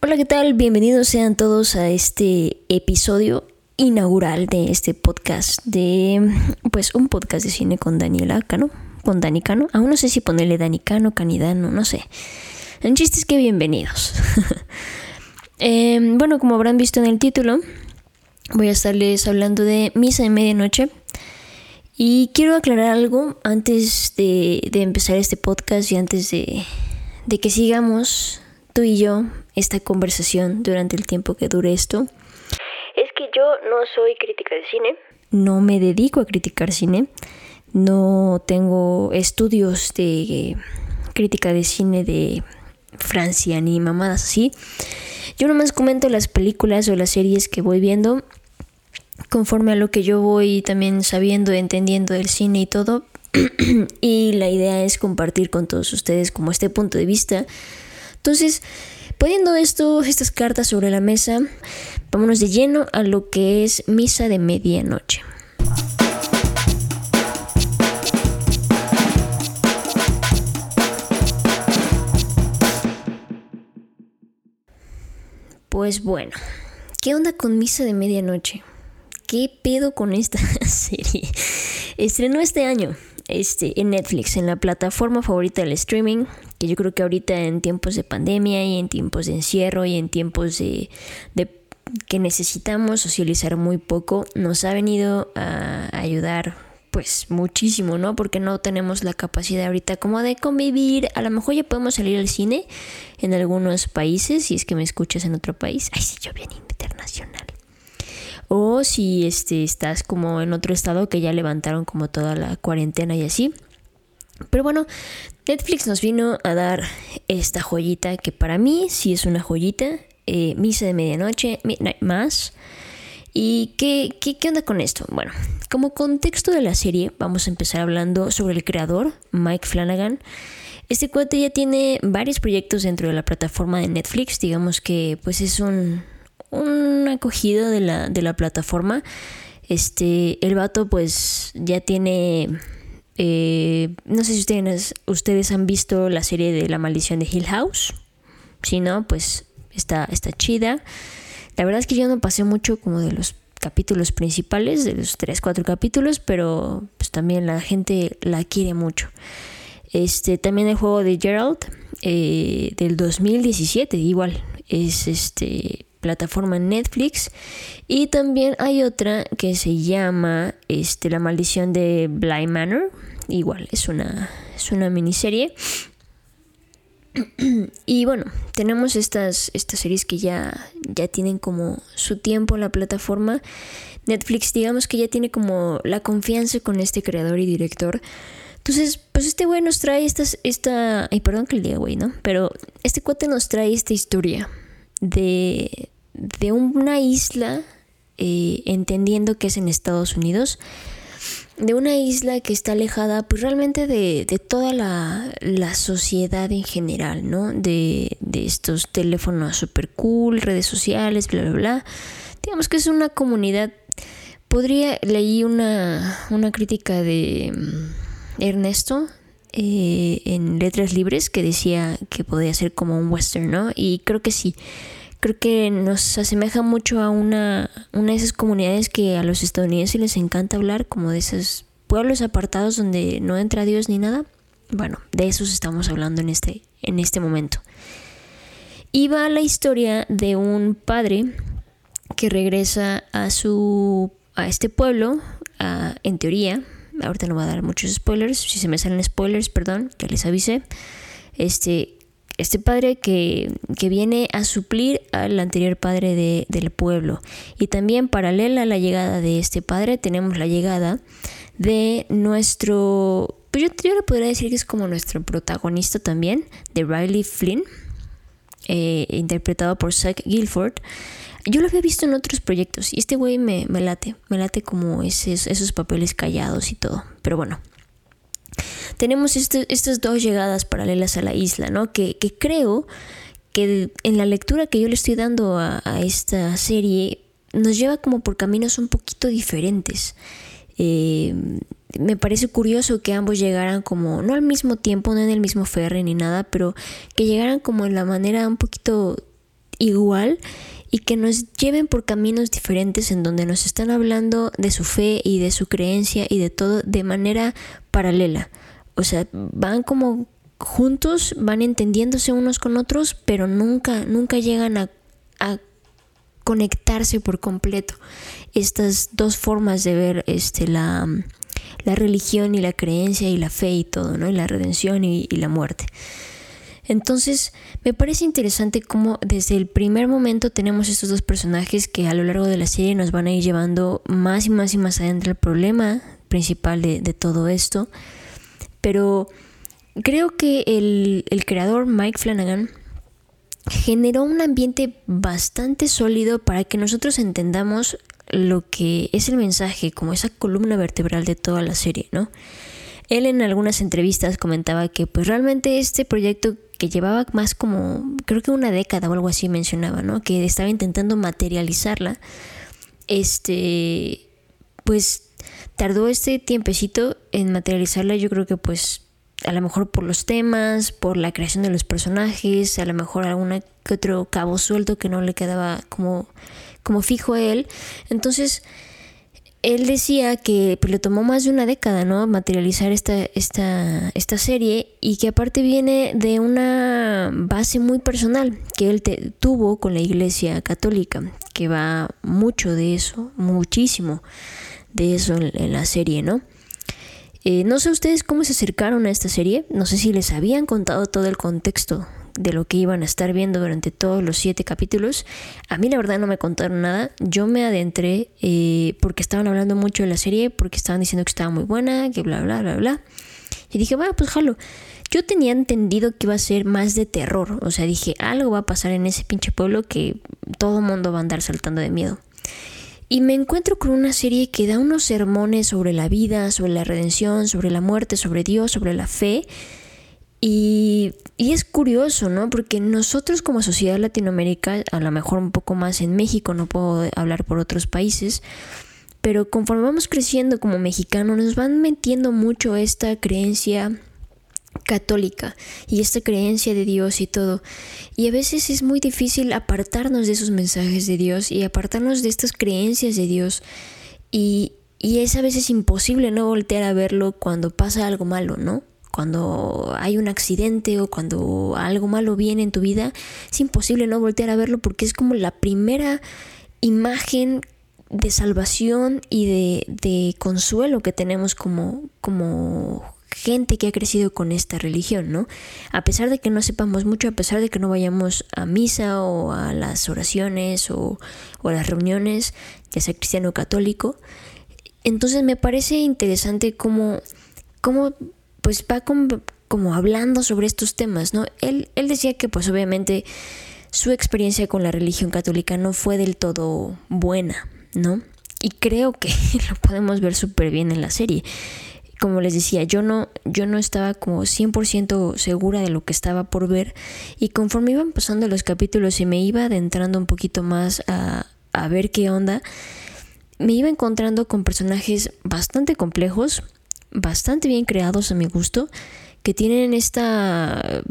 Hola, ¿qué tal? Bienvenidos sean todos a este episodio inaugural de este podcast de, pues, un podcast de cine con Daniela Cano, con Dani Cano. Aún no sé si ponerle Dani Cano, Canidano, no sé. En chiste es que bienvenidos. Em, bueno, como habrán visto en el título, voy a estarles hablando de Misa de Medianoche. Y quiero aclarar algo antes de, empezar este podcast y antes de, de que sigamos tú y yo esta conversación durante el tiempo que dure esto, es que yo no soy crítica de cine, no me dedico a criticar cine, no tengo estudios de crítica de cine de Francia ni mamadas así. Yo nomás comento las películas o las series que voy viendo conforme a lo que yo voy también sabiendo, entendiendo del cine y todo. y la idea es compartir con todos ustedes como este punto de vista. Entonces, Poniendo esto, estas cartas sobre la mesa, vámonos de lleno a lo que es misa de medianoche. Pues bueno, ¿qué onda con Misa de Medianoche? ¿Qué pedo con esta serie? Estrenó este año, este, en Netflix, en la plataforma favorita del streaming, que yo creo que ahorita en tiempos de pandemia y en tiempos de encierro y en tiempos de, que necesitamos socializar muy poco, nos ha venido a ayudar pues muchísimo, ¿no? Porque no tenemos la capacidad ahorita como de convivir. A lo mejor ya podemos salir al cine en algunos países, si es que me escuchas en otro país. Ay, sí, yo bien internacional o si este, estás como en otro estado que ya levantaron como toda la cuarentena y así. Pero bueno, Netflix nos vino a dar esta joyita que para mí sí es una joyita. Eh, Misa de Medianoche, Midnight Mass. ¿Y qué, qué, qué, onda con esto? Bueno, como contexto de la serie, vamos a empezar hablando sobre el creador, Mike Flanagan. Este cuate ya tiene varios proyectos dentro de la plataforma de Netflix. Digamos que pues es un, una acogida de la, de la plataforma. Este, el vato pues ya tiene... Eh, no sé si ustedes, ustedes han visto la serie de La maldición de Hill House. Si no, pues está, está chida. La verdad es que yo no pasé mucho como de los capítulos principales, de los 3, 4 capítulos, pero pues también la gente la quiere mucho. Este, también el juego de Gerald eh, del 2017, igual, es este plataforma Netflix. Y también hay otra que se llama este, La maldición de Bly Manor. Igual, es una, es una miniserie. Y bueno, tenemos estas, estas series que ya, ya tienen como su tiempo en la plataforma. Netflix, digamos que ya tiene como la confianza con este creador y director. Entonces, pues este güey nos trae esta... Ay, perdón que le diga güey, ¿no? Pero este cuate nos trae esta historia de, de una isla, eh, entendiendo que es en Estados Unidos, de una isla que está alejada pues realmente de, toda la, sociedad en general, ¿no? De, estos teléfonos super cool, redes sociales, bla, bla, bla. Digamos que es una comunidad, podría, leí una, una crítica de mm, Ernesto eh, en Letras Libres que decía que podía ser como un western, ¿no? Y creo que sí creo que nos asemeja mucho a una, de esas comunidades que a los estadounidenses les encanta hablar, como de esos pueblos apartados donde no entra Dios ni nada. Bueno, de esos estamos hablando en este, en este momento. Y va la historia de un padre que regresa a su a este pueblo, en teoría, ahorita no voy a dar muchos spoilers, si se me salen spoilers, perdón, que les avise. Este, este padre que, viene a suplir al anterior padre del pueblo. Y también paralela a la llegada de este padre tenemos la llegada de nuestro, pues yo, yo le podría decir que es como nuestro protagonista también, de Riley Flynn, eh, interpretado por Zach Guilford. Yo lo había visto en otros proyectos y este güey me, late, me late como esos papeles callados y todo. Pero bueno, tenemos este, estas dos llegadas paralelas a la isla, ¿no? Que, creo que en la lectura que yo le estoy dando a, esta serie nos lleva como por caminos un poquito diferentes. Eh, me parece curioso que ambos llegaran como, no al mismo tiempo, no en el mismo ferry ni nada, pero que llegaran como en la manera un poquito igual y que nos lleven por caminos diferentes en donde nos están hablando de su fe y de su creencia y de todo de manera paralela. O sea, van como juntos, van entendiéndose unos con otros, pero nunca, nunca llegan a, conectarse por completo. Estas dos formas de ver este, la, la religión y la creencia y la fe y todo, ¿no? Y la redención y la muerte. Entonces, me parece interesante cómo desde el primer momento tenemos estos dos personajes que a lo largo de la serie nos van a ir llevando más y más y más adentro el problema principal de, todo esto. Pero creo que el, el creador Mike Flanagan generó un ambiente bastante sólido para que nosotros entendamos lo que es el mensaje, como esa columna vertebral de toda la serie, ¿no? Él en algunas entrevistas comentaba que pues realmente este proyecto que llevaba más como, creo que una década o algo así mencionaba, ¿no? Que estaba intentando materializarla. Este, pues tardó este tiempecito en materializarla, yo creo que pues a lo mejor por los temas, por la creación de los personajes, a lo mejor algún que otro cabo suelto que no le quedaba como, como fijo a él. Entonces, él decía que pues, le tomó más de una década, ¿no? Materializar esta, esta, esta serie y que aparte viene de una base muy personal que él tuvo con la Iglesia Católica, que va mucho de eso, muchísimo de eso en, la serie, ¿no? Eh, no sé ustedes cómo se acercaron a esta serie, no sé si les habían contado todo el contexto de lo que iban a estar viendo durante todos los siete capítulos. A mí la verdad no me contaron nada. Yo me adentré eh, porque estaban hablando mucho de la serie, porque estaban diciendo que estaba muy buena, que bla, bla, bla, bla. Y dije, bueno, pues jalo. Yo tenía entendido que iba a ser más de terror. O sea, dije, algo va a pasar en ese pinche pueblo que todo mundo va a andar saltando de miedo. Y me encuentro con una serie que da unos sermones sobre la vida, sobre la redención, sobre la muerte, sobre Dios, sobre la fe y, es curioso, ¿no? Porque nosotros como sociedad latinoamérica, a lo mejor un poco más en México, no puedo hablar por otros países, pero conforme vamos creciendo como mexicanos, nos van metiendo mucho esta creencia católica y esta creencia de Dios y todo. Y a veces es muy difícil apartarnos de esos mensajes de Dios y apartarnos de estas creencias de Dios. Y, y es a veces imposible no voltear a verlo cuando pasa algo malo, ¿no? Cuando hay un accidente o cuando algo malo viene en tu vida, es imposible no voltear a verlo porque es como la primera imagen de salvación y de, de consuelo que tenemos como, como gente que ha crecido con esta religión, ¿no? A pesar de que no sepamos mucho, a pesar de que no vayamos a misa o a las oraciones o, o a las reuniones, ya sea cristiano o católico, entonces me parece interesante cómo, cómo pues va como, hablando sobre estos temas, ¿no? Él, él decía que pues obviamente su experiencia con la religión católica no fue del todo buena, ¿no? Y creo que lo podemos ver súper bien en la serie. Como les decía, yo no, yo no estaba como 100% segura de lo que estaba por ver y conforme iban pasando los capítulos y me iba adentrando un poquito más a, a ver qué onda, me iba encontrando con personajes bastante complejos, bastante bien creados a mi gusto, que tienen esta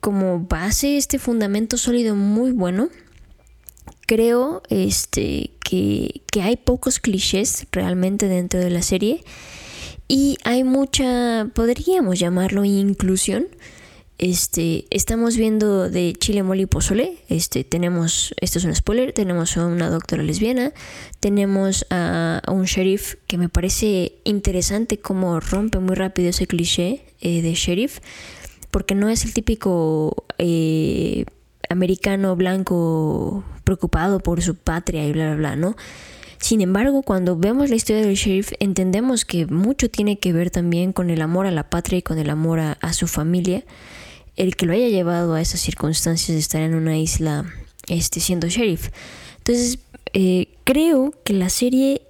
como base, este fundamento sólido muy bueno. Creo este, que, que hay pocos clichés realmente dentro de la serie y hay mucha, podríamos llamarlo inclusión. Este, estamos viendo de Chile Mole y Pozole. Este, tenemos, esto es un spoiler, tenemos a una doctora lesbiana, tenemos a, un sheriff que me parece interesante cómo rompe muy rápido ese cliché eh, de sheriff, porque no es el típico eh, americano blanco preocupado por su patria y bla, bla, bla, ¿no? Sin embargo, cuando vemos la historia del sheriff, entendemos que mucho tiene que ver también con el amor a la patria y con el amor a su familia el que lo haya llevado a esas circunstancias de estar en una isla este, siendo sheriff. Entonces, eh, creo que la serie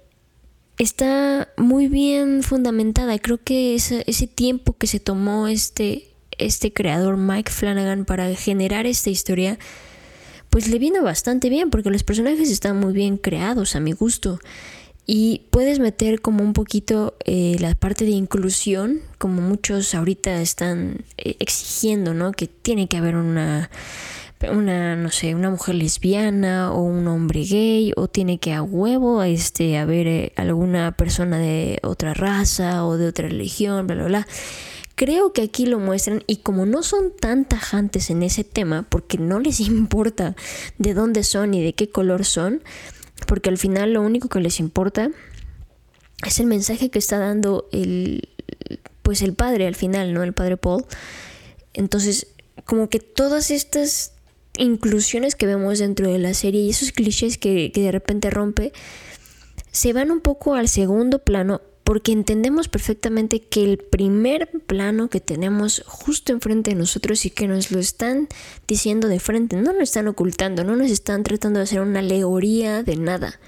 está muy bien fundamentada. Creo que ese, tiempo que se tomó este, este creador Mike Flanagan para generar esta historia, pues le vino bastante bien porque los personajes están muy bien creados a mi gusto. Y puedes meter como un poquito eh, la parte de inclusión, como muchos ahorita están eh, exigiendo, ¿no? Que tiene que haber una una, no sé, una mujer lesbiana o un hombre gay o tiene que a huevo este, haber eh, alguna persona de otra raza o de otra religión, bla, bla, bla. Creo que aquí lo muestran y como no son tan tajantes en ese tema, porque no les importa de dónde son y de qué color son, porque al final lo único que les importa es el mensaje que está dando el pues el padre al final, ¿no? El padre Paul. Entonces, como que todas estas inclusiones que vemos dentro de la serie y esos clichés que, que de repente rompe, se van un poco al segundo plano porque entendemos perfectamente que el primer plano que tenemos justo enfrente de nosotros y que nos lo están diciendo de frente, no lo están ocultando, no nos están tratando de hacer una alegoría de nada.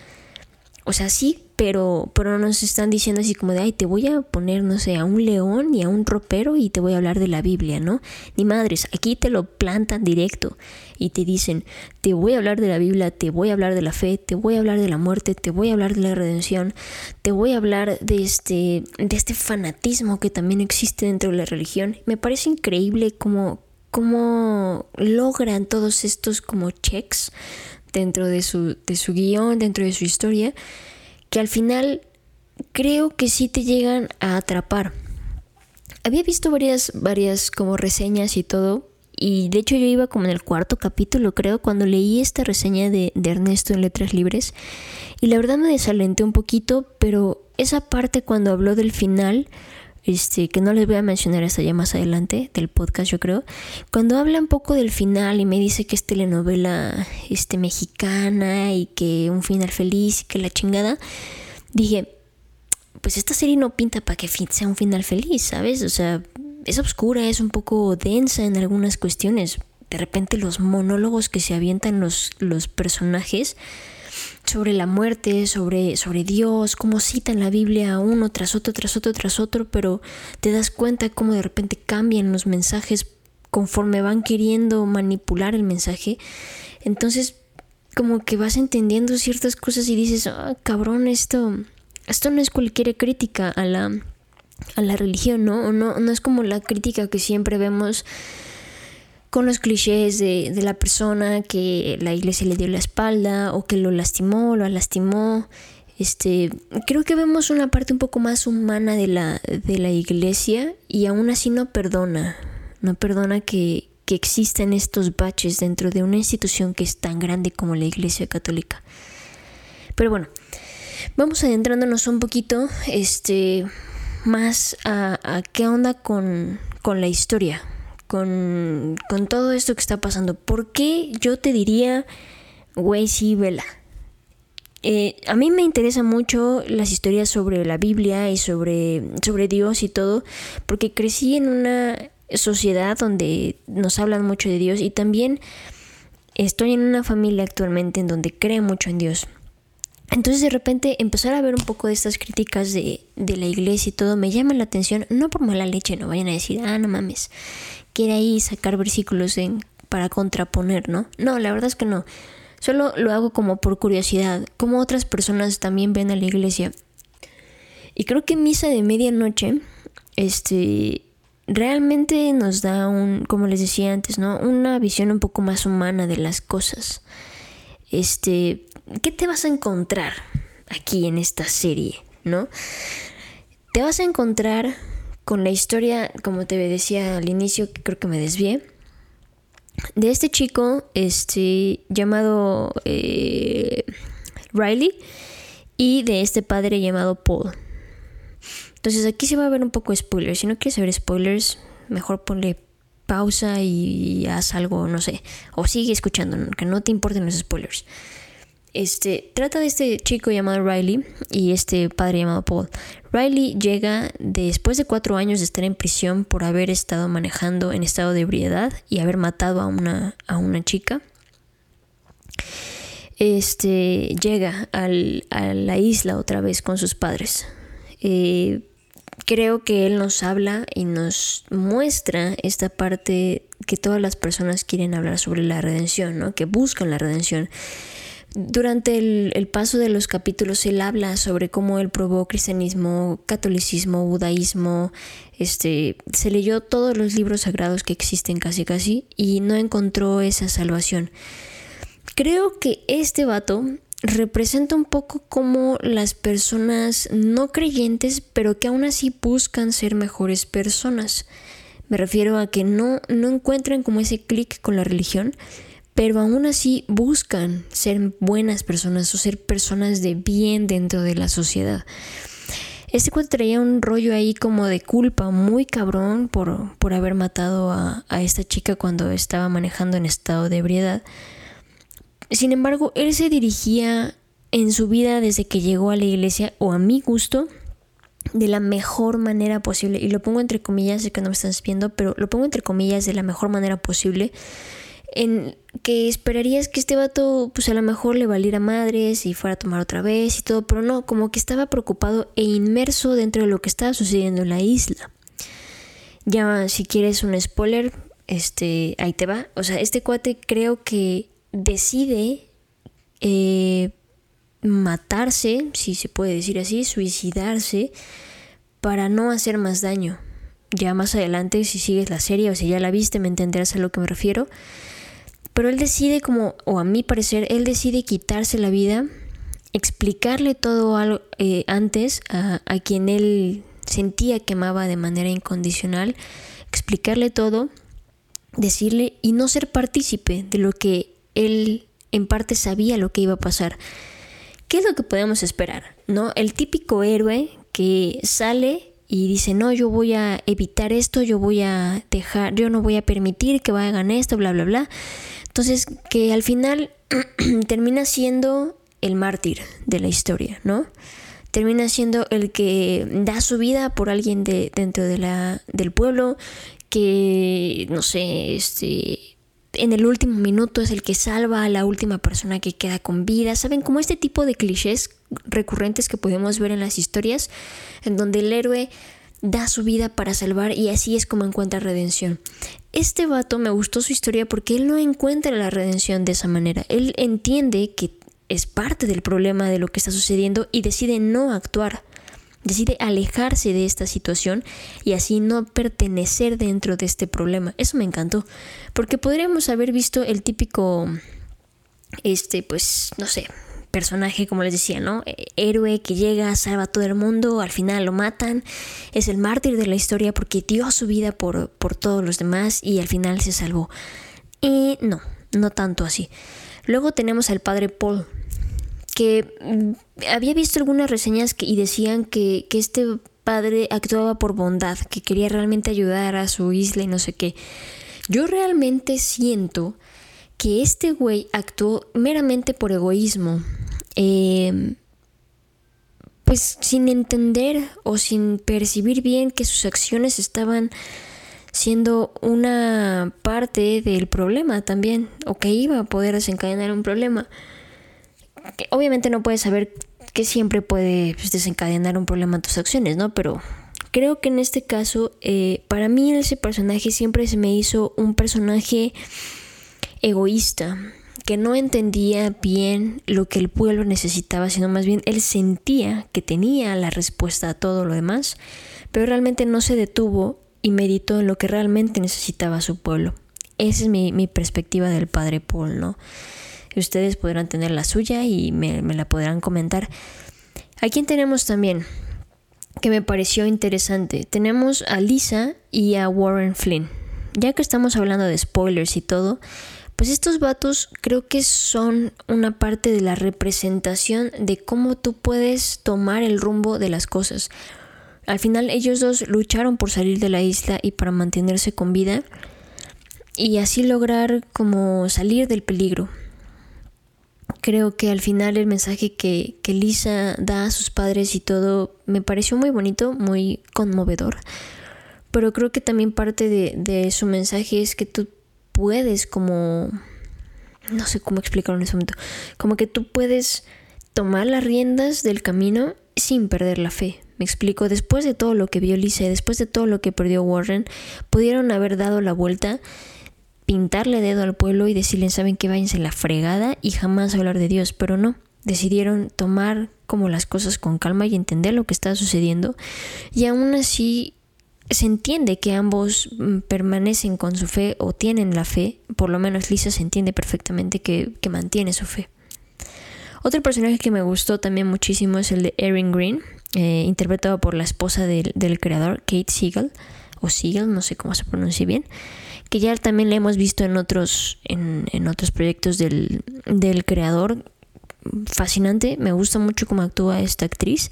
O sea, sí, pero, pero nos están diciendo así como de, ay, te voy a poner, no sé, a un león y a un ropero y te voy a hablar de la Biblia, ¿no? Ni madres, aquí te lo plantan directo y te dicen, te voy a hablar de la Biblia, te voy a hablar de la fe, te voy a hablar de la muerte, te voy a hablar de la redención, te voy a hablar de este, de este fanatismo que también existe dentro de la religión. Me parece increíble cómo, cómo logran todos estos como checks dentro de su, de su guion, dentro de su historia, que al final creo que sí te llegan a atrapar. Había visto varias, varias como reseñas y todo, y de hecho yo iba como en el cuarto capítulo, creo, cuando leí esta reseña de, de Ernesto en Letras Libres, y la verdad me desalenté un poquito, pero esa parte cuando habló del final este, que no les voy a mencionar hasta ya más adelante del podcast, yo creo. Cuando habla un poco del final y me dice que es telenovela este, mexicana y que un final feliz y que la chingada, dije, pues esta serie no pinta para que sea un final feliz, ¿sabes? O sea, es oscura, es un poco densa en algunas cuestiones. De repente los monólogos que se avientan los, los personajes sobre la muerte, sobre, sobre Dios, cómo citan la Biblia uno tras otro, tras otro, tras otro, pero te das cuenta cómo de repente cambian los mensajes conforme van queriendo manipular el mensaje. Entonces, como que vas entendiendo ciertas cosas y dices, ah, cabrón, esto, esto no es cualquier crítica a la, a la religión, ¿no? No, no es como la crítica que siempre vemos con los clichés de, la persona que la iglesia le dio la espalda o que lo lastimó, lo lastimó. Este, creo que vemos una parte un poco más humana de la, de la iglesia y aún así no perdona, no perdona que, que existan estos baches dentro de una institución que es tan grande como la iglesia católica. Pero bueno, vamos adentrándonos un poquito este, más a, a qué onda con, con la historia, con, todo esto que está pasando. ¿Por qué yo te diría, güey, sí, vela? Eh, a mí me interesan mucho las historias sobre la Biblia y sobre, sobre Dios y todo, porque crecí en una sociedad donde nos hablan mucho de Dios y también estoy en una familia actualmente en donde cree mucho en Dios. Entonces de repente empezar a ver un poco de estas críticas de, de la iglesia y todo me llama la atención, no por mala leche, no vayan a decir, ah, no mames, quiere ahí sacar versículos en, para contraponer, ¿no? No, la verdad es que no. Solo lo hago como por curiosidad, como otras personas también ven a la iglesia. Y creo que Misa de Medianoche, este, realmente nos da un, como les decía antes, ¿no? Una visión un poco más humana de las cosas. Este, ¿qué te vas a encontrar aquí en esta serie, ¿no? Te vas a encontrar con la historia, como te decía al inicio, que creo que me desvié, de este chico este, llamado eh, Riley y de este padre llamado Paul. Entonces aquí se va a ver un poco spoilers. Si no quieres saber spoilers, mejor ponle pausa y haz algo, no sé. O sigue escuchando, que no te importen los spoilers. Este, trata de este chico llamado Riley y este padre llamado Paul. Riley llega después de cuatro años de estar en prisión por haber estado manejando en estado de ebriedad y haber matado a una, a una chica. Este llega al, a la isla otra vez con sus padres. Eh, creo que él nos habla y nos muestra esta parte que todas las personas quieren hablar sobre la redención, ¿no? que buscan la redención Durante el, paso de los capítulos él habla sobre cómo él probó cristianismo, catolicismo, budaísmo, este, se leyó todos los libros sagrados que existen casi casi y no encontró esa salvación. Creo que este vato representa un poco como las personas no creyentes, pero que aún así buscan ser mejores personas. Me refiero a que no, no encuentran como ese clic con la religión, pero aún así buscan ser buenas personas o ser personas de bien dentro de la sociedad. Este cuento traía un rollo ahí como de culpa muy cabrón por, por haber matado a, a esta chica cuando estaba manejando en estado de ebriedad. Sin embargo, él se dirigía en su vida desde que llegó a la iglesia, o a mi gusto, de la mejor manera posible. Y lo pongo entre comillas, sé que no me están viendo, pero lo pongo entre comillas de la mejor manera posible. En que esperarías que este vato, pues a lo mejor le valiera madres y fuera a tomar otra vez y todo, pero no, como que estaba preocupado e inmerso dentro de lo que estaba sucediendo en la isla. Ya, si quieres un spoiler, este, ahí te va. O sea, este cuate creo que decide eh, matarse, si se puede decir así, suicidarse, para no hacer más daño. Ya más adelante, si sigues la serie o si ya la viste, me entenderás a lo que me refiero. Pero él decide como, o a mi parecer, él decide quitarse la vida, explicarle todo algo, eh, antes a, a quien él sentía que amaba de manera incondicional, explicarle todo, decirle y no ser partícipe de lo que él en parte sabía lo que iba a pasar. ¿Qué es lo que podemos esperar? ¿No? El típico héroe que sale y dice, no, yo voy a evitar esto, yo voy a dejar, yo no voy a permitir que hagan esto, bla, bla, bla. Entonces, que al final termina siendo el mártir de la historia, ¿no? Termina siendo el que da su vida por alguien de, dentro de la, del pueblo, que, no sé, este, en el último minuto es el que salva a la última persona que queda con vida. ¿Saben? Como este tipo de clichés recurrentes que podemos ver en las historias, en donde el héroe da su vida para salvar y así es como encuentra redención. Este vato me gustó su historia porque él no encuentra la redención de esa manera. Él entiende que es parte del problema de lo que está sucediendo y decide no actuar decide alejarse de esta situación y así no pertenecer dentro de este problema. Eso me encantó, porque podríamos haber visto el típico, este, pues, no sé, personaje, como les decía, ¿no? Héroe que llega, salva a todo el mundo, al final lo matan, es el mártir de la historia porque dio su vida por, por todos los demás y al final se salvó. Y no, no tanto así. Luego tenemos al padre Paul, que mm, había visto algunas reseñas y decían que, que este padre actuaba por bondad, que quería realmente ayudar a su isla y no sé qué. Yo realmente siento que este güey actuó meramente por egoísmo. Em, pues sin entender o sin percibir bien que sus acciones estaban siendo una parte del problema también, o que iba a poder desencadenar un problema que obviamente no puedes saber que siempre puede pues, desencadenar un problema en tus acciones, ¿no? Pero creo que en este caso, eh, para mí ese personaje siempre se me hizo un personaje egoísta, que no entendía bien lo que el pueblo necesitaba, sino más bien él sentía que tenía la respuesta a todo lo demás, pero realmente no se detuvo y meditó en lo que realmente necesitaba su pueblo. Esa es mi, mi perspectiva del padre Paul, ¿no? ustedes podrán tener la suya y me, la podrán comentar. ¿A quién tenemos también? Que me pareció interesante. Tenemos a Lisa y a Warren Flynn. Ya que estamos hablando de spoilers y todo, pues estos vatos creo que son una parte de la representación de cómo tú puedes tomar el rumbo de las cosas. Al final ellos dos lucharon por salir de la isla y para mantenerse con vida y así lograr como salir del peligro creo que al final el mensaje que, Lisa da a sus padres y todo me pareció muy bonito, muy conmovedor. Pero creo que también parte de, su mensaje es que tú puedes como... No sé cómo explicarlo en ese momento. Como que tú puedes tomar las riendas del camino sin perder la fe. Me explico, después de todo lo que vio Lisa y después de todo lo que perdió Warren, pudieron haber dado la vuelta pintarle dedo al pueblo y decirle, saben que váyanse la fregada y jamás hablar de Dios, pero no, decidieron tomar como las cosas con calma y entender lo que estaba sucediendo y aún así se entiende que ambos mm, permanecen con su fe o tienen la fe, por lo menos Lisa se entiende perfectamente que, mantiene su fe. Otro personaje que me gustó también muchísimo es el de Erin Green, eh, interpretado por la esposa del, creador, Kate Siegel, o Siegel, no sé cómo se pronuncia bien, que ya también la hemos visto en otros, en, otros proyectos del, del creador, fascinante, me gusta mucho cómo actúa esta actriz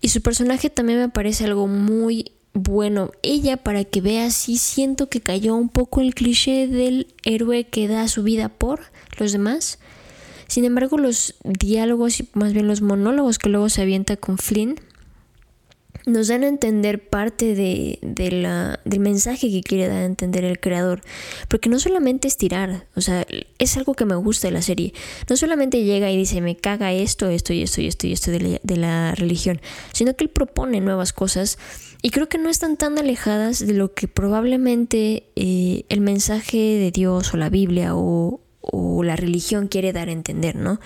y su personaje también me parece algo muy bueno. Ella, para que veas, sí siento que cayó un poco el cliché del héroe que da su vida por los demás. Sin embargo, los diálogos y más bien los monólogos que luego se avienta con Flynn nos dan a entender parte de, la, del mensaje que quiere dar a entender el creador. Porque no solamente es tirar, o sea, es algo que me gusta de la serie. No solamente llega y dice, me caga esto, esto y esto y esto y esto de la, de la religión, sino que él propone nuevas cosas y creo que no están tan alejadas de lo que probablemente eh, el mensaje de Dios o la Biblia o, o la religión quiere dar a entender, ¿no?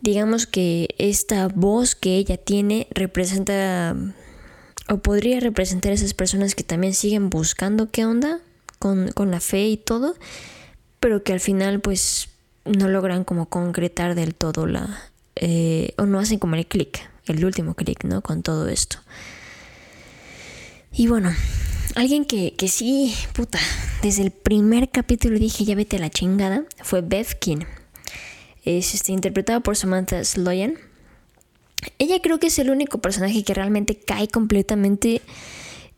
Digamos que esta voz que ella tiene representa o podría representar a esas personas que también siguen buscando qué onda con, la fe y todo, pero que al final pues no logran como concretar del todo la... Eh, o no hacen como el clic, el último clic, ¿no? Con todo esto. Y bueno, alguien que, que sí, puta, desde el primer capítulo dije ya vete a la chingada, fue Beth King es este, interpretada por Samantha Sloyan. Ella creo que es el único personaje que realmente cae completamente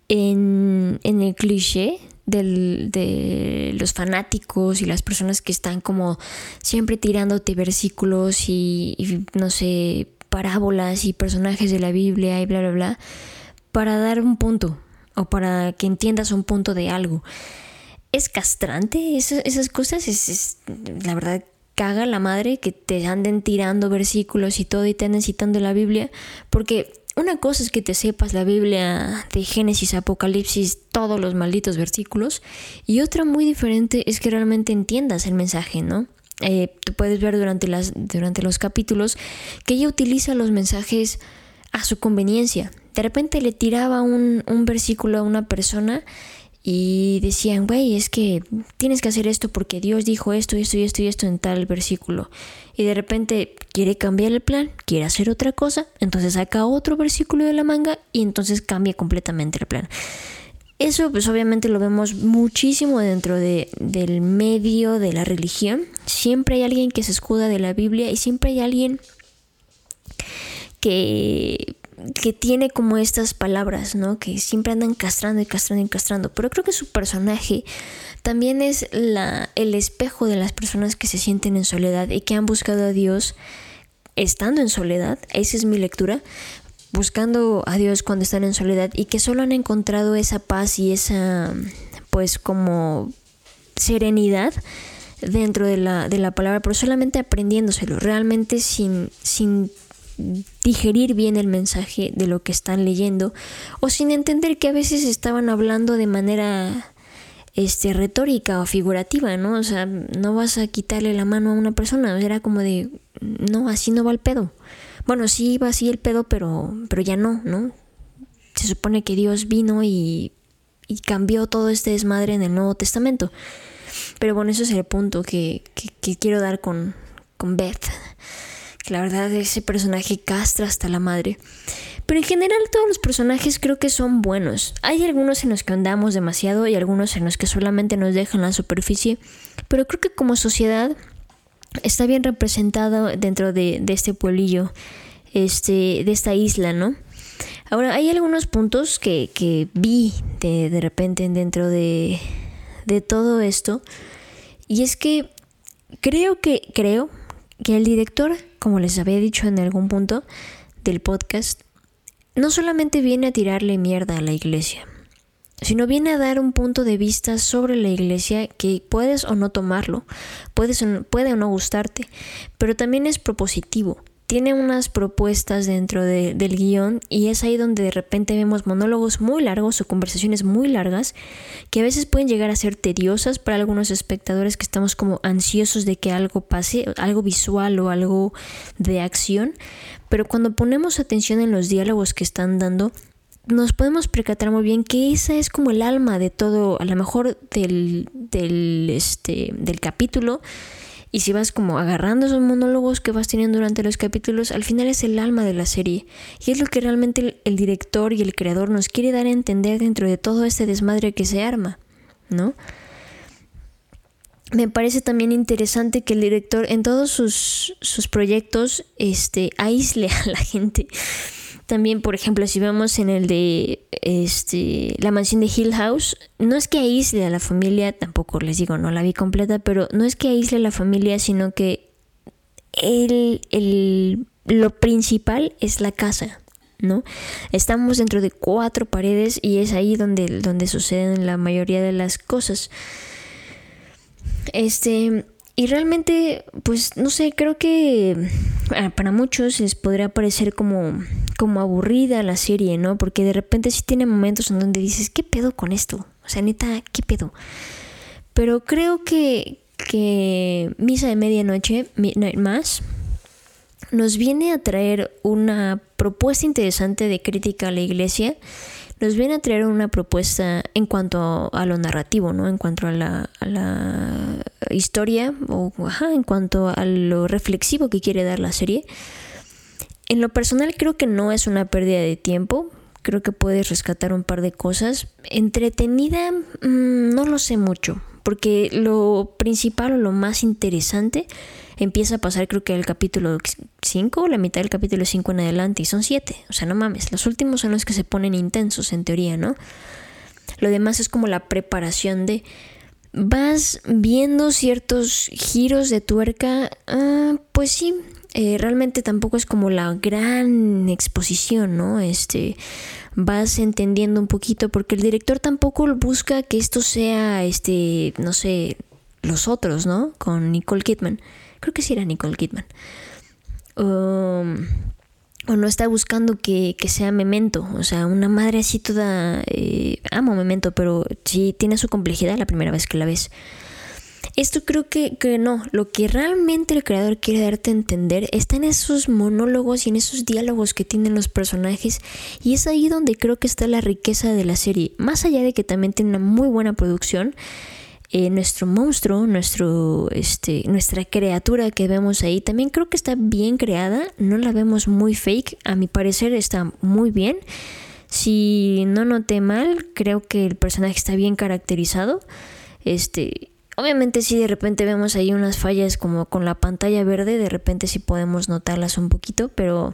en, el cliché de los fanáticos y las personas que están como siempre tirándote versículos y, y, no sé, parábolas y personajes de la Biblia y bla, bla, bla, para dar un punto o para que entiendas un punto de algo. Es castrante esas, cosas, es, es, la verdad caga la madre que te anden tirando versículos y todo y te anden citando la Biblia, porque una cosa es que te sepas la Biblia de Génesis, Apocalipsis, todos los malditos versículos, y otra muy diferente es que realmente entiendas el mensaje, ¿no? Eh, tú puedes ver durante, las, durante los capítulos que ella utiliza los mensajes a su conveniencia. De repente le tiraba un, un versículo a una persona y decían, güey, es que tienes que hacer esto porque Dios dijo esto, esto y esto y esto en tal versículo. Y de repente quiere cambiar el plan, quiere hacer otra cosa, entonces saca otro versículo de la manga y entonces cambia completamente el plan. Eso pues obviamente lo vemos muchísimo dentro de, del medio de la religión. Siempre hay alguien que se escuda de la Biblia y siempre hay alguien que que tiene como estas palabras, ¿no? Que siempre andan castrando y castrando y castrando. Pero creo que su personaje también es la, el espejo de las personas que se sienten en soledad y que han buscado a Dios estando en soledad. Esa es mi lectura. Buscando a Dios cuando están en soledad y que solo han encontrado esa paz y esa, pues, como serenidad dentro de la, de la palabra, pero solamente aprendiéndoselo, realmente sin, sin digerir bien el mensaje de lo que están leyendo o sin entender que a veces estaban hablando de manera este retórica o figurativa, ¿no? O sea, no vas a quitarle la mano a una persona, era como de no, así no va el pedo. Bueno, sí iba así el pedo, pero pero ya no, ¿no? Se supone que Dios vino y, y cambió todo este desmadre en el Nuevo Testamento. Pero bueno, eso es el punto que, que quiero dar con, con Beth la verdad ese personaje castra hasta la madre. Pero en general todos los personajes creo que son buenos. Hay algunos en los que andamos demasiado y algunos en los que solamente nos dejan la superficie. Pero creo que como sociedad está bien representado dentro de, este pueblillo, este, de esta isla, ¿no? Ahora, hay algunos puntos que, que vi de, de repente dentro de, de todo esto. Y es que creo que, creo que el director como les había dicho en algún punto del podcast, no solamente viene a tirarle mierda a la iglesia, sino viene a dar un punto de vista sobre la iglesia que puedes o no tomarlo, puedes puede o no gustarte, pero también es propositivo. Tiene unas propuestas dentro del guion y es ahí donde de repente vemos monólogos muy largos o conversaciones muy largas que a veces pueden llegar a ser tediosas para algunos espectadores que estamos como ansiosos de que algo pase, algo visual o algo de acción, pero cuando ponemos atención en los diálogos que están dando, nos podemos percatar muy bien que esa es como el alma de todo, a lo mejor del, del, este, del capítulo y si vas como agarrando esos monólogos que vas teniendo durante los capítulos, al final es el alma de la serie. Y es lo que realmente el, director y el creador nos quiere dar a entender dentro de todo este desmadre que se arma, ¿no? Me parece también interesante que el director en todos sus, sus proyectos este, aísle a la gente. También, por ejemplo, si vemos en el de este, la mansión de Hill House, no es que aísle a la familia, tampoco les digo, no la vi completa, pero no es que aísle a la familia, sino que el, el, lo principal es la casa, ¿no? Estamos dentro de cuatro paredes y es ahí donde, donde suceden la mayoría de las cosas. Este, y realmente, pues no sé, creo que ah, para muchos les podría parecer como, como aburrida la serie, ¿no? Porque de repente sí tiene momentos en donde dices, ¿qué pedo con esto? O sea, neta, ¿qué pedo? Pero creo que, que Misa de Medianoche, Midnight Mass, nos viene a traer una propuesta interesante de crítica a la iglesia nos viene a traer una propuesta en cuanto a lo narrativo, ¿no? En cuanto a la, historia o en cuanto a lo reflexivo que quiere dar la serie. En lo personal creo que no es una pérdida de tiempo. Creo que puedes rescatar un par de cosas. Entretenida, mm, no lo sé mucho. Porque lo principal o lo más interesante empieza a pasar creo que el capítulo 5 la mitad del capítulo 5 en adelante y son 7. O sea, no mames, los últimos son los que se ponen intensos en teoría, ¿no? Lo demás es como la preparación de... Vas viendo ciertos giros de tuerca, ah, pues sí, eh, realmente tampoco es como la gran exposición, ¿no? Este, vas entendiendo un poquito, porque el director tampoco busca que esto sea, este, no sé, los otros, ¿no? Con Nicole Kidman creo que sí era Nicole Kidman. Um, o no está buscando que, sea memento, o sea, una madre así toda... Eh, amo memento, pero sí tiene su complejidad la primera vez que la ves. Esto creo que, que, no, lo que realmente el creador quiere darte a entender está en esos monólogos y en esos diálogos que tienen los personajes y es ahí donde creo que está la riqueza de la serie, más allá de que también tiene una muy buena producción, eh, nuestro monstruo, nuestro, este, nuestra criatura que vemos ahí, también creo que está bien creada, no la vemos muy fake, a mi parecer está muy bien. Si no noté mal, creo que el personaje está bien caracterizado. Este, obviamente si de repente vemos ahí unas fallas como con la pantalla verde, de repente sí podemos notarlas un poquito, pero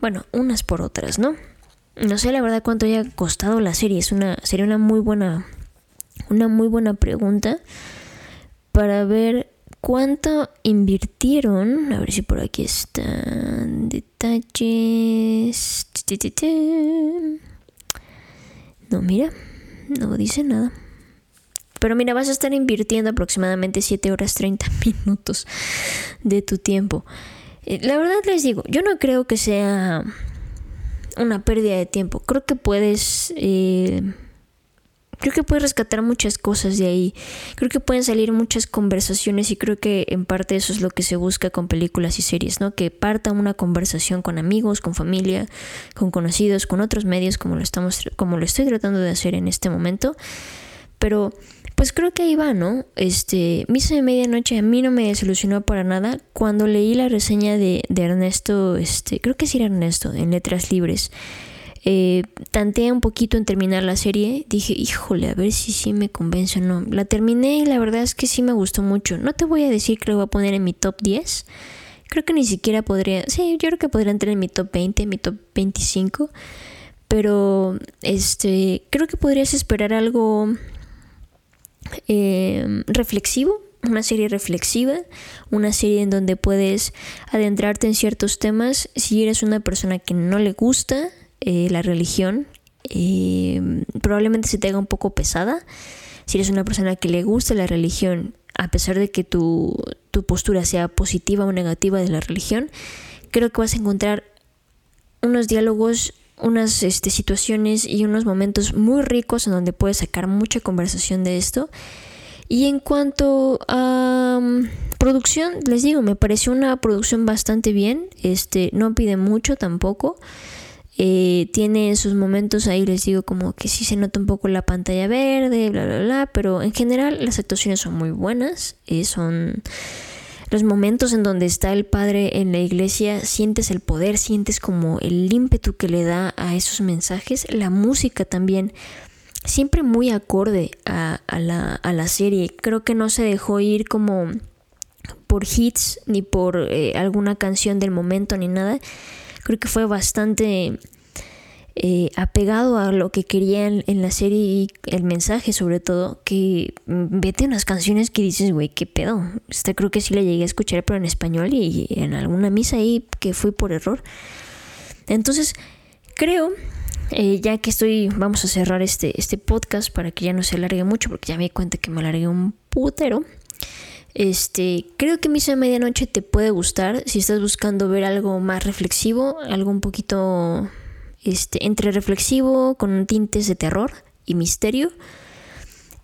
bueno, unas por otras, ¿no? No sé la verdad cuánto haya costado la serie, es una sería una muy buena una muy buena pregunta para ver cuánto invirtieron. A ver si por aquí están detalles. No, mira, no dice nada. Pero mira, vas a estar invirtiendo aproximadamente 7 horas 30 minutos de tu tiempo. Eh, la verdad les digo, yo no creo que sea una pérdida de tiempo. Creo que puedes eh, creo que puedes rescatar muchas cosas de ahí. Creo que pueden salir muchas conversaciones y creo que en parte eso es lo que se busca con películas y series, ¿no? Que parta una conversación con amigos, con familia, con conocidos, con otros medios como lo estamos como lo estoy tratando de hacer en este momento. Pero pues creo que ahí va, ¿no? Este, Misa de Medianoche a mí no me desilusionó para nada. Cuando leí la reseña de, de Ernesto, este, creo que sí era Ernesto, en Letras Libres, eh, tanteé un poquito en terminar la serie. Dije, híjole, a ver si sí me convence o no. La terminé y la verdad es que sí me gustó mucho. No te voy a decir que lo voy a poner en mi top 10. Creo que ni siquiera podría. Sí, yo creo que podría entrar en mi top 20, en mi top 25. Pero este creo que podrías esperar algo eh, reflexivo, una serie reflexiva, una serie en donde puedes adentrarte en ciertos temas. Si eres una persona que no le gusta eh, la religión eh, probablemente se te haga un poco pesada. Si eres una persona que le gusta la religión, a pesar de que tu, tu postura sea positiva o negativa de la religión, creo que vas a encontrar unos diálogos, unas este, situaciones y unos momentos muy ricos en donde puedes sacar mucha conversación de esto. Y en cuanto a mm, producción, les digo, me pareció una producción bastante bien. Este, no pide mucho tampoco. Eh, tiene sus momentos ahí, les digo, como que sí se nota un poco la pantalla verde, bla, bla, bla. Pero en general las actuaciones son muy buenas. Eh, son los momentos en donde está el padre en la iglesia, sientes el poder, sientes como el ímpetu que le da a esos mensajes. La música también, siempre muy acorde a, la, serie. Creo que no se dejó ir como por hits ni por eh, alguna canción del momento ni nada. Creo que fue bastante eh, apegado a lo que querían en la serie y el mensaje sobre todo, que vete unas canciones que dices, güey, qué pedo. Esta creo que sí la llegué a escuchar, pero en español y en alguna misa ahí que fui por error. Entonces, creo, eh, ya que estoy, vamos a cerrar este, este podcast para que ya no se alargue mucho, porque ya me di cuenta que me alargué un putero. Este, creo que Misa de Medianoche te puede gustar si estás buscando ver algo más reflexivo, algo un poquito este, entre reflexivo, con tintes de terror y misterio.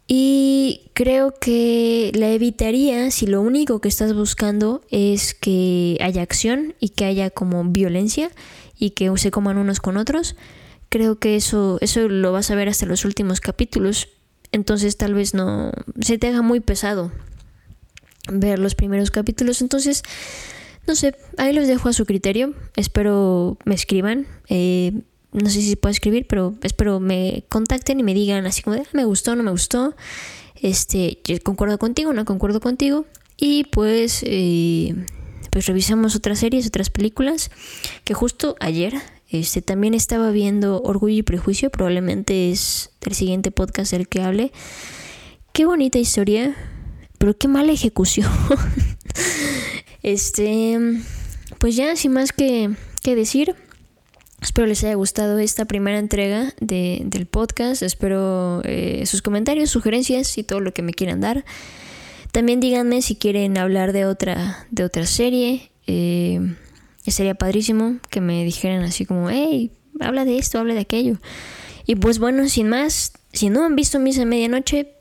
Y creo que la evitaría si lo único que estás buscando es que haya acción y que haya como violencia y que se coman unos con otros. Creo que eso, eso lo vas a ver hasta los últimos capítulos. Entonces tal vez no se te haga muy pesado ver los primeros capítulos. Entonces no sé, ahí los dejo a su criterio. Espero me escriban. Eh, no sé si se puede escribir, pero espero me contacten y me digan así como ah, me gustó, no me gustó. Este, concuerdo contigo, no concuerdo contigo. Y pues, eh, pues revisamos otras series, otras películas. Que justo ayer este, también estaba viendo Orgullo y Prejuicio. Probablemente es el siguiente podcast del que hable. Qué bonita historia, pero qué mala ejecución. Este, pues ya, sin más que, decir, espero les haya gustado esta primera entrega del podcast. Espero eh, sus comentarios, sugerencias y todo lo que me quieran dar. También díganme si quieren hablar de otra, de otra serie. Eh, sería padrísimo que me dijeran así como, hey, habla de esto, habla de aquello. Y pues bueno, sin más, si no han visto Misa de Medianoche,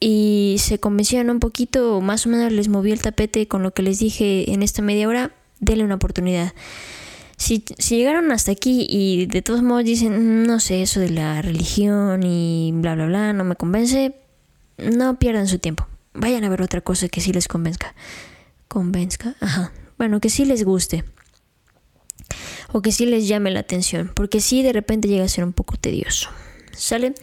y se convencieron un poquito, más o menos les movió el tapete con lo que les dije en esta media hora, denle una oportunidad. Si, si llegaron hasta aquí y de todos modos dicen, no sé, eso de la religión y bla, bla, bla, no me convence, no pierdan su tiempo. Vayan a ver otra cosa que sí les convenzca. Convenzca, ajá. Bueno, que sí les guste. O que sí les llame la atención. Porque sí de repente llega a ser un poco tedioso. ¿Sale?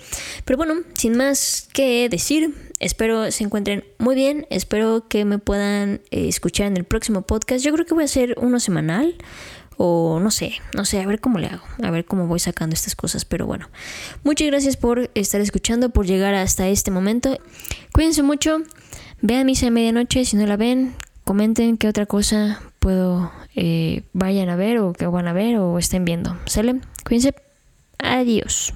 Pero bueno, sin más que decir, espero se encuentren muy bien, espero que me puedan eh, escuchar en el próximo podcast. Yo creo que voy a hacer uno semanal o no sé, no sé, a ver cómo le hago, a ver cómo voy sacando estas cosas, pero bueno. Muchas gracias por estar escuchando, por llegar hasta este momento. Cuídense mucho, vean misa de medianoche, si no la ven, comenten qué otra cosa puedo, eh, vayan a ver o que van a ver o estén viendo. ¿Sale? Cuídense. Adiós.